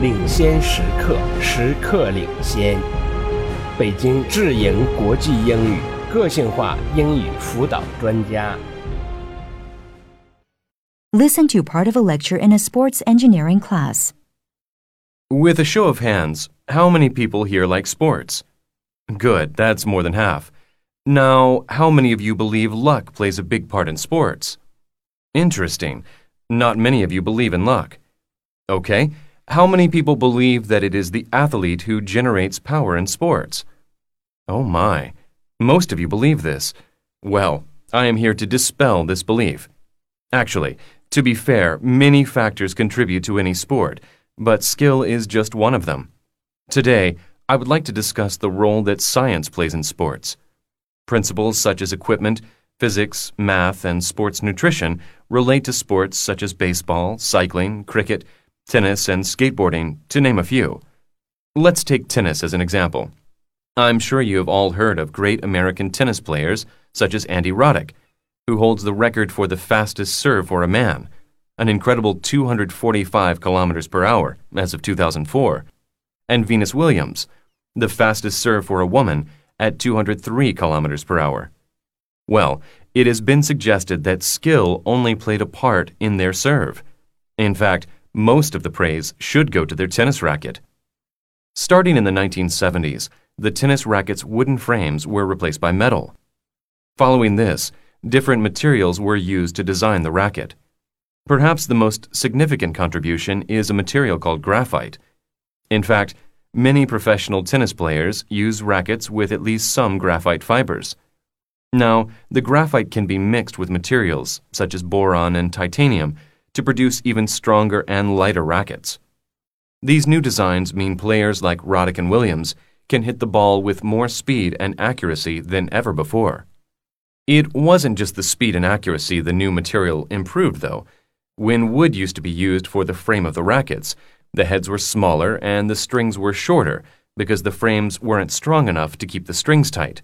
领先时刻，时刻领先。北京智盈国际英语个性化英语辅导专家。 Listen to part of a lecture in a sports engineering class. With a show of hands, how many people here like sports? Good, that's more than half. Now, how many of you believe luck plays a big part in sports? Interesting. Not many of you believe in luck. Okay, how many people believe that it is the athlete who generates power in sports? Oh my, most of you believe this. Well, I am here to dispel this belief. Actually, to be fair, many factors contribute to any sport, but skill is just one of them. Today, I would like to discuss the role that science plays in sports. Principles such as equipment, physics, math, and sports nutrition relate to sports such as baseball, cycling, cricket, tennis, and skateboarding, to name a few. Let's take tennis as an example. I'm sure you have all heard of great American tennis players such as Andy Roddick, who holds the record for the fastest serve for a man, an incredible 245 kilometers per hour as of 2004, and Venus Williams, the fastest serve for a woman at 203 kilometers per hour. Well, it has been suggested that skill only played a part in their serve. In fact, most of the praise should go to their tennis racket. Starting in the 1970s, the tennis racket's wooden frames were replaced by metal. Following this, different materials were used to design the racket. Perhaps the most significant contribution is a material called graphite. In fact, many professional tennis players use rackets with at least some graphite fibers. Now, the graphite can be mixed with materials such as boron and titanium to produce even stronger and lighter rackets. These new designs mean players like Roddick and Williams can hit the ball with more speed and accuracy than ever before. It wasn't just the speed and accuracy the new material improved, though. When wood used to be used for the frame of the rackets, the heads were smaller and the strings were shorter because the frames weren't strong enough to keep the strings tight.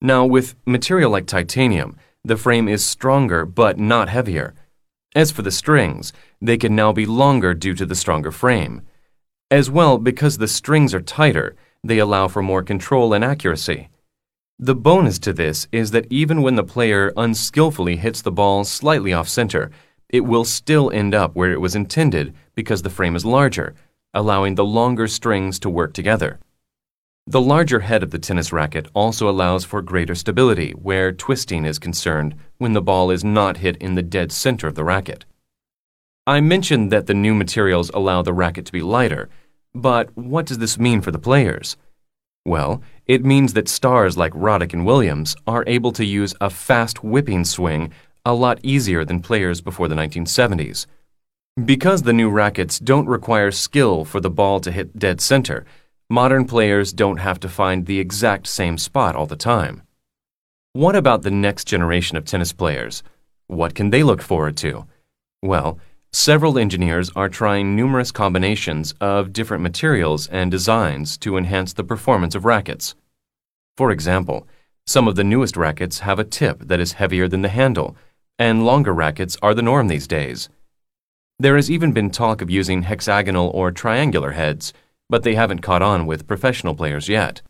Now, with material like titanium, the frame is stronger but not heavier. As for the strings, they can now be longer due to the stronger frame. As well, because the strings are tighter, they allow for more control and accuracy. The bonus to this is that even when the player unskillfully hits the ball slightly off center, it will still end up where it was intended because the frame is larger, allowing the longer strings to work together. The larger head of the tennis racket also allows for greater stability where twisting is concerned when the ball is not hit in the dead center of the racket. I mentioned that the new materials allow the racket to be lighter, but what does this mean for the players? Well, it means that stars like Roddick and Williams are able to use a fast whipping swing a lot easier than players before the 1970s. Because the new rackets don't require skill for the ball to hit dead center, modern players don't have to find the exact same spot all the time. What about the next generation of tennis players? What can they look forward to? Well, several engineers are trying numerous combinations of different materials and designs to enhance the performance of rackets. For example, some of the newest rackets have a tip that is heavier than the handle, and longer rackets are the norm these days. There has even been talk of using hexagonal or triangular heads, but they haven't caught on with professional players yet.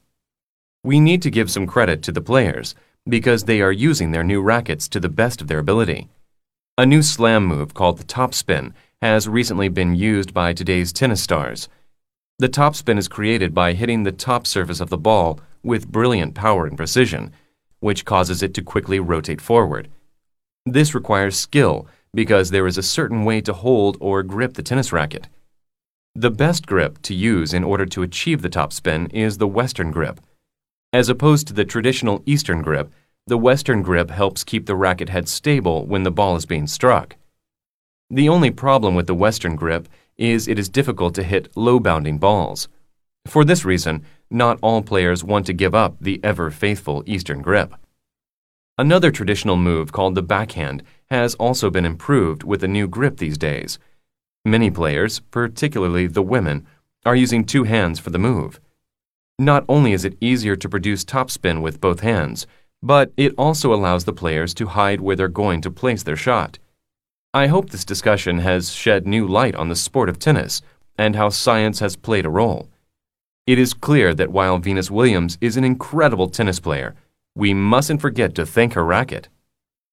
We need to give some credit to the players because they are using their new rackets to the best of their ability. A new slam move called the topspin has recently been used by today's tennis stars. The topspin is created by hitting the top surface of the ball with brilliant power and precision, which causes it to quickly rotate forward. This requires skill because there is a certain way to hold or grip the tennis racket. The best grip to use in order to achieve the topspin is the Western grip. As opposed to the traditional Eastern grip, the Western grip helps keep the racket head stable when the ball is being struck. The only problem with the Western grip is it is difficult to hit low bounding balls. For this reason, not all players want to give up the ever faithful Eastern grip. Another traditional move called the backhand has also been improved with a new grip these days. Many players, particularly the women, are using two hands for the move. Not only is it easier to produce topspin with both hands, but it also allows the players to hide where they're going to place their shot. I hope this discussion has shed new light on the sport of tennis and how science has played a role. It is clear that while Venus Williams is an incredible tennis player, we mustn't forget to thank her racket.